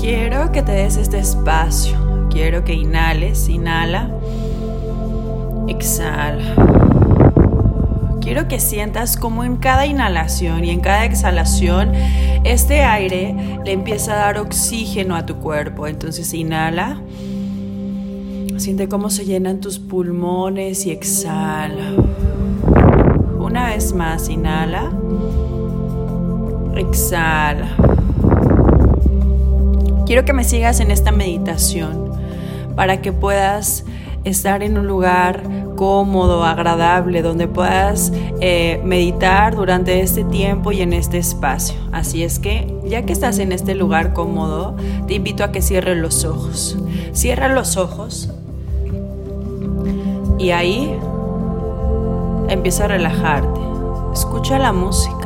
quiero que te des este espacio. Quiero que inhales, inhala, exhala. Quiero que sientas como en cada inhalación y en cada exhalación este aire le empieza a dar oxígeno a tu cuerpo. Entonces inhala. Siente cómo se llenan tus pulmones y exhala. Una vez más, inhala. Exhala. Quiero que me sigas en esta meditación para que puedas estar en un lugar cómodo, agradable, donde puedas eh, meditar durante este tiempo y en este espacio. Así es que, ya que estás en este lugar cómodo, te invito a que cierres los ojos. Cierra los ojos y ahí empieza a relajarte. Escucha la música.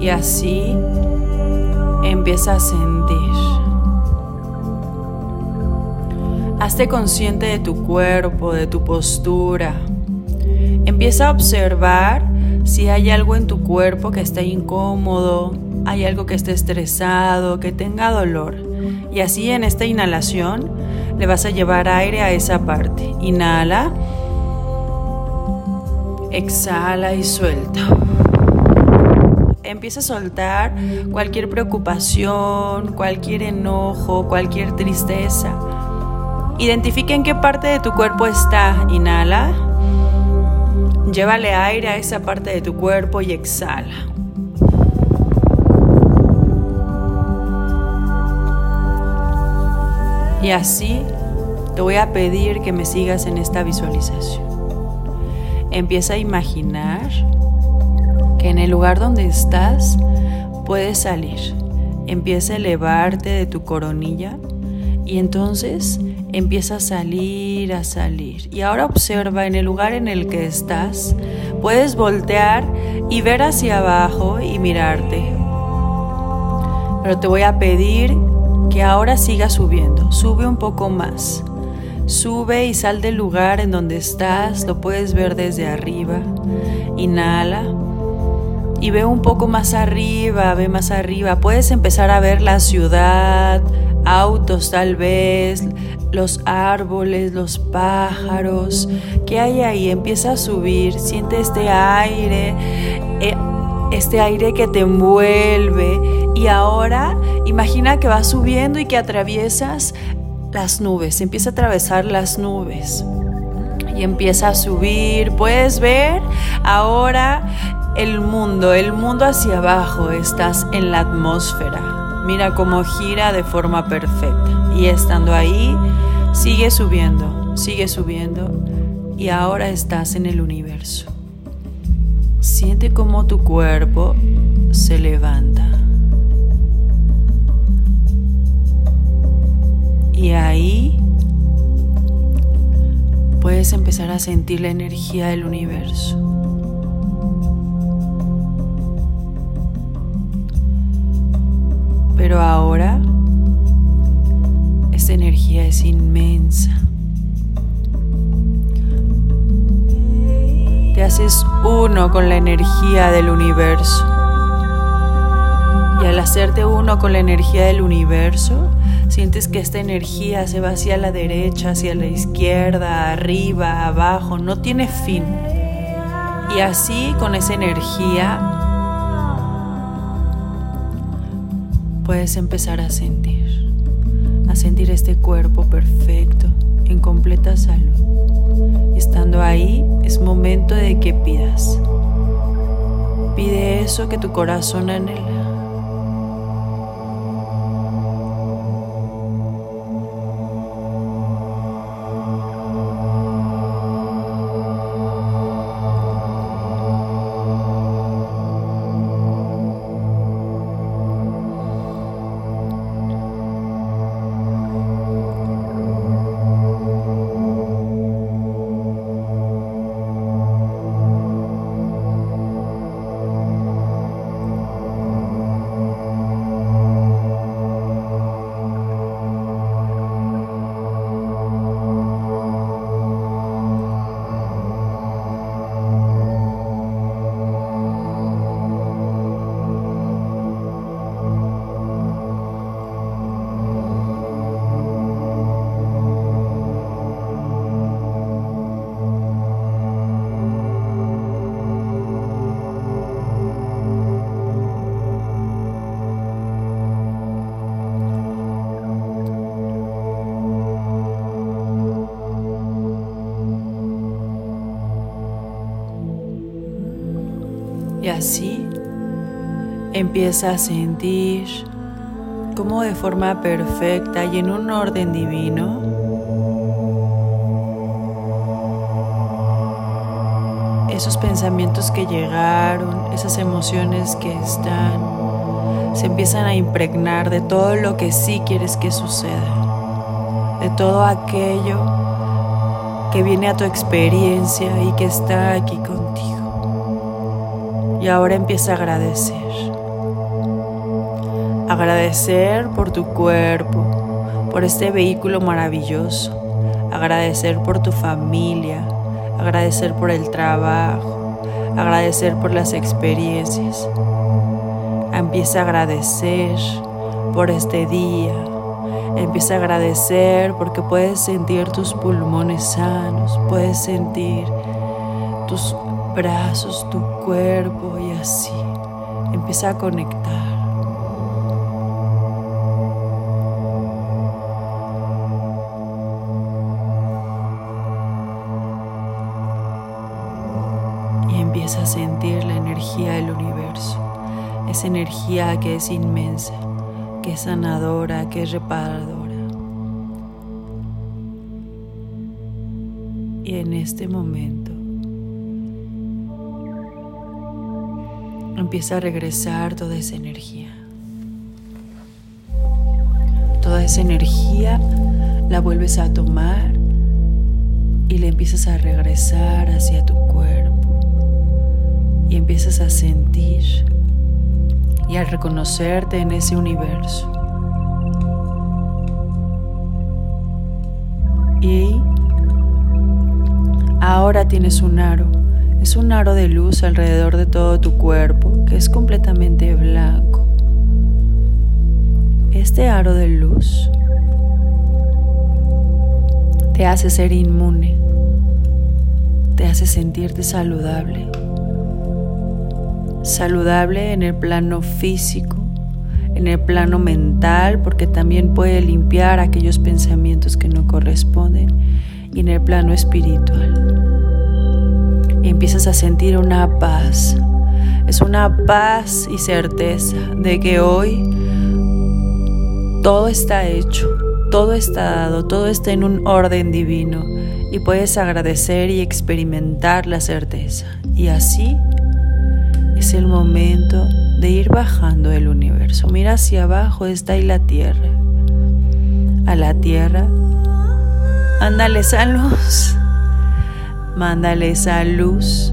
Y así empieza a sentir. Hazte consciente de tu cuerpo, de tu postura. Empieza a observar si hay algo en tu cuerpo que está incómodo, hay algo que esté estresado, que tenga dolor. Y así en esta inhalación le vas a llevar aire a esa parte. Inhala. Exhala y suelta empieza a soltar cualquier preocupación, cualquier enojo, cualquier tristeza. Identifica en qué parte de tu cuerpo está. Inhala. Llévale aire a esa parte de tu cuerpo y exhala. Y así te voy a pedir que me sigas en esta visualización. Empieza a imaginar que en el lugar donde estás puedes salir. Empieza a elevarte de tu coronilla y entonces empieza a salir, a salir. Y ahora observa en el lugar en el que estás, puedes voltear y ver hacia abajo y mirarte. Pero te voy a pedir que ahora sigas subiendo, sube un poco más. Sube y sal del lugar en donde estás, lo puedes ver desde arriba. Inhala y ve un poco más arriba, ve más arriba. Puedes empezar a ver la ciudad, autos tal vez, los árboles, los pájaros. ¿Qué hay ahí? Empieza a subir, siente este aire, eh, este aire que te envuelve. Y ahora imagina que vas subiendo y que atraviesas las nubes, empieza a atravesar las nubes y empieza a subir. Puedes ver ahora el mundo, el mundo hacia abajo, estás en la atmósfera. Mira cómo gira de forma perfecta. Y estando ahí, sigue subiendo, sigue subiendo. Y ahora estás en el universo. Siente cómo tu cuerpo se levanta. Y ahí puedes empezar a sentir la energía del universo. Pero ahora esta energía es inmensa. Te haces uno con la energía del universo. Y al hacerte uno con la energía del universo, sientes que esta energía se va hacia la derecha, hacia la izquierda, arriba, abajo, no tiene fin. Y así con esa energía puedes empezar a sentir, a sentir este cuerpo perfecto, en completa salud. Estando ahí, es momento de que pidas. Pide eso que tu corazón anhela. Y así empieza a sentir como de forma perfecta y en un orden divino esos pensamientos que llegaron, esas emociones que están, se empiezan a impregnar de todo lo que sí quieres que suceda, de todo aquello que viene a tu experiencia y que está aquí contigo. Y ahora empieza a agradecer. Agradecer por tu cuerpo, por este vehículo maravilloso. Agradecer por tu familia, agradecer por el trabajo, agradecer por las experiencias. Empieza a agradecer por este día. Empieza a agradecer porque puedes sentir tus pulmones sanos, puedes sentir tus brazos, tu cuerpo y así. Empieza a conectar. a sentir la energía del universo, esa energía que es inmensa, que es sanadora, que es reparadora. Y en este momento empieza a regresar toda esa energía. Toda esa energía la vuelves a tomar y le empiezas a regresar hacia tu cuerpo y empiezas a sentir y a reconocerte en ese universo. Y ahora tienes un aro, es un aro de luz alrededor de todo tu cuerpo que es completamente blanco. Este aro de luz te hace ser inmune, te hace sentirte saludable saludable en el plano físico, en el plano mental, porque también puede limpiar aquellos pensamientos que no corresponden, y en el plano espiritual. Y empiezas a sentir una paz. Es una paz y certeza de que hoy todo está hecho, todo está dado, todo está en un orden divino y puedes agradecer y experimentar la certeza. Y así es el momento de ir bajando el universo. Mira hacia abajo, está ahí la tierra. A la tierra, mándale esa luz. Mándale esa luz.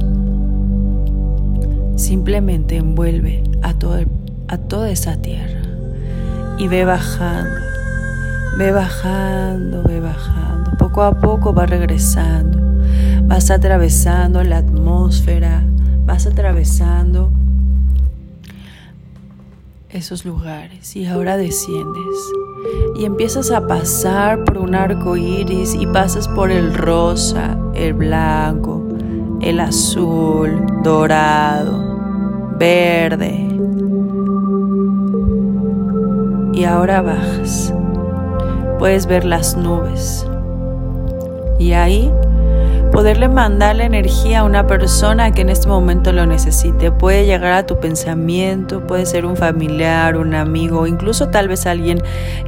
Simplemente envuelve a, todo, a toda esa tierra y ve bajando, ve bajando, ve bajando. Poco a poco va regresando. Vas atravesando la atmósfera vas atravesando esos lugares y ahora desciendes y empiezas a pasar por un arco iris y pasas por el rosa, el blanco, el azul, dorado, verde. Y ahora bajas. Puedes ver las nubes. Y ahí poderle mandar la energía a una persona que en este momento lo necesite. Puede llegar a tu pensamiento, puede ser un familiar, un amigo, incluso tal vez alguien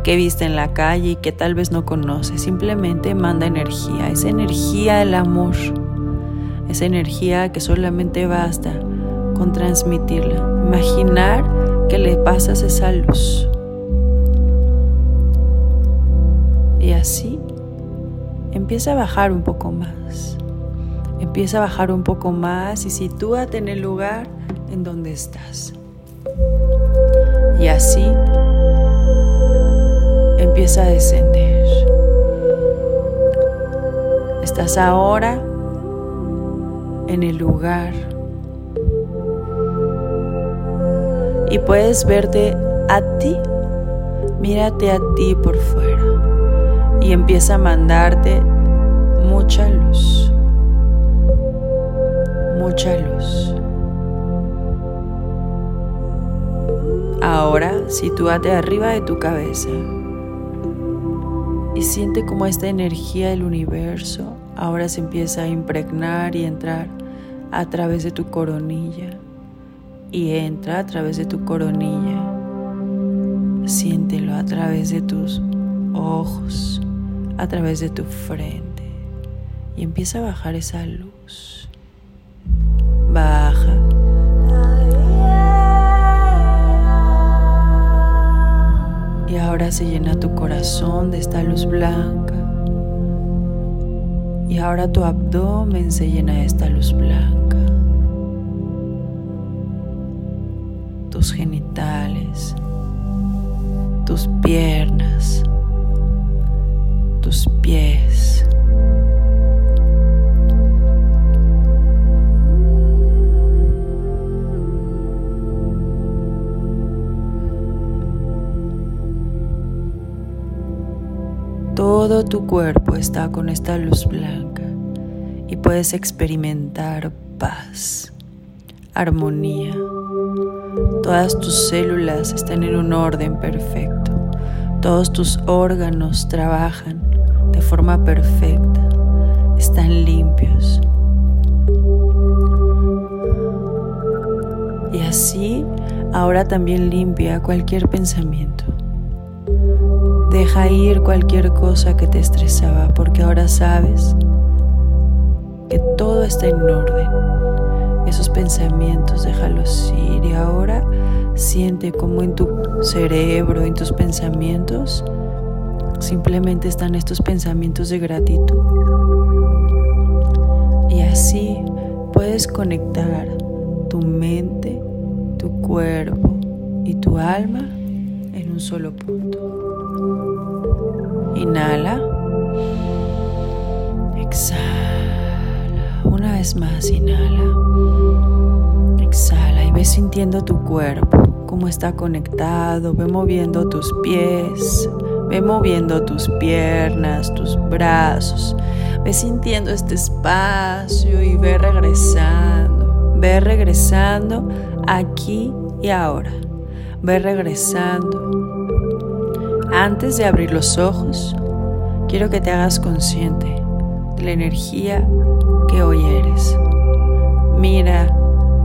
que viste en la calle y que tal vez no conoce. Simplemente manda energía, esa energía del amor, esa energía que solamente basta con transmitirla. Imaginar que le pasas esa luz. Y así empieza a bajar un poco más. Empieza a bajar un poco más y sitúate en el lugar en donde estás. Y así empieza a descender. Estás ahora en el lugar y puedes verte a ti. Mírate a ti por fuera y empieza a mandarte mucha luz, mucha luz. Ahora sitúate arriba de tu cabeza y siente como esta energía del universo ahora se empieza a impregnar y entrar a través de tu coronilla y entra a través de tu coronilla. Siéntelo a través de tus ojos, a través de tu frente y empieza a bajar esa luz. Baja. Y ahora se llena tu corazón de esta luz blanca. Y ahora tu abdomen se llena de esta luz blanca. Tus genitales, tus piernas, tus pies. Todo tu cuerpo está con esta luz blanca y puedes experimentar paz, armonía. Todas tus células están en un orden perfecto. Todos tus órganos trabajan forma perfecta. Están limpios. Y así ahora también limpia cualquier pensamiento. Deja ir cualquier cosa que te estresaba porque ahora sabes que todo está en orden. Esos pensamientos déjalos ir y ahora siente como en tu cerebro, en tus pensamientos, simplemente están estos pensamientos de gratitud. Y así puedes conectar tu mente, tu cuerpo y tu alma en un solo punto. Inhala. Exhala. Una vez más, inhala. Exhala y ve sintiendo tu cuerpo, cómo está conectado. Ve moviendo tus pies. Ve moviendo tus piernas, tus brazos. Ve sintiendo este espacio y ve regresando. Ve regresando aquí y ahora. Ve regresando antes de abrir los ojos, quiero que te hagas consciente de la energía que hoy eres. Mira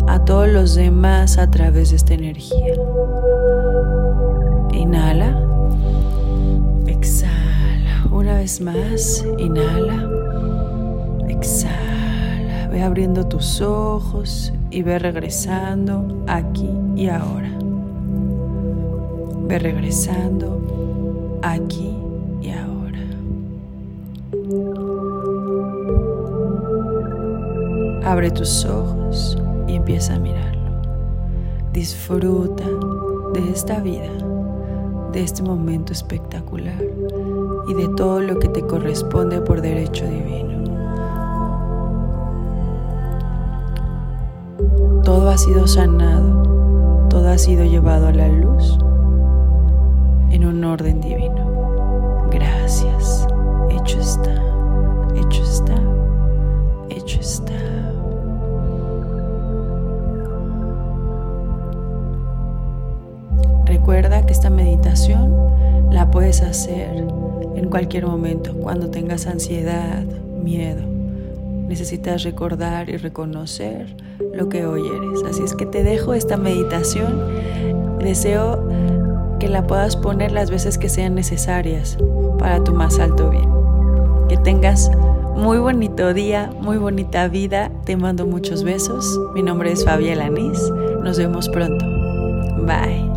a todos los demás a través de esta energía. Inhala. Más. Inhala. Exhala. Ve abriendo tus ojos y ve regresando aquí y ahora. Ve regresando aquí y ahora. Abre tus ojos y empieza a mirarlo. Disfruta de esta vida, de este momento espectacular y de todo lo que te corresponde por derecho divino. Todo ha sido sanado, todo ha sido llevado a la luz en un orden divino. Gracias. Hecho está. Hecho está. Hecho está. Recuerda que esta meditación la puedes hacer en cualquier momento, cuando tengas ansiedad, miedo. Necesitas recordar y reconocer lo que hoy eres. Así es que te dejo esta meditación. Deseo que la puedas poner las veces que sean necesarias para tu más alto bien. Que tengas muy bonito día, muy bonita vida. Te mando muchos besos. Mi nombre es Fabiela Anís. Nos vemos pronto. Bye.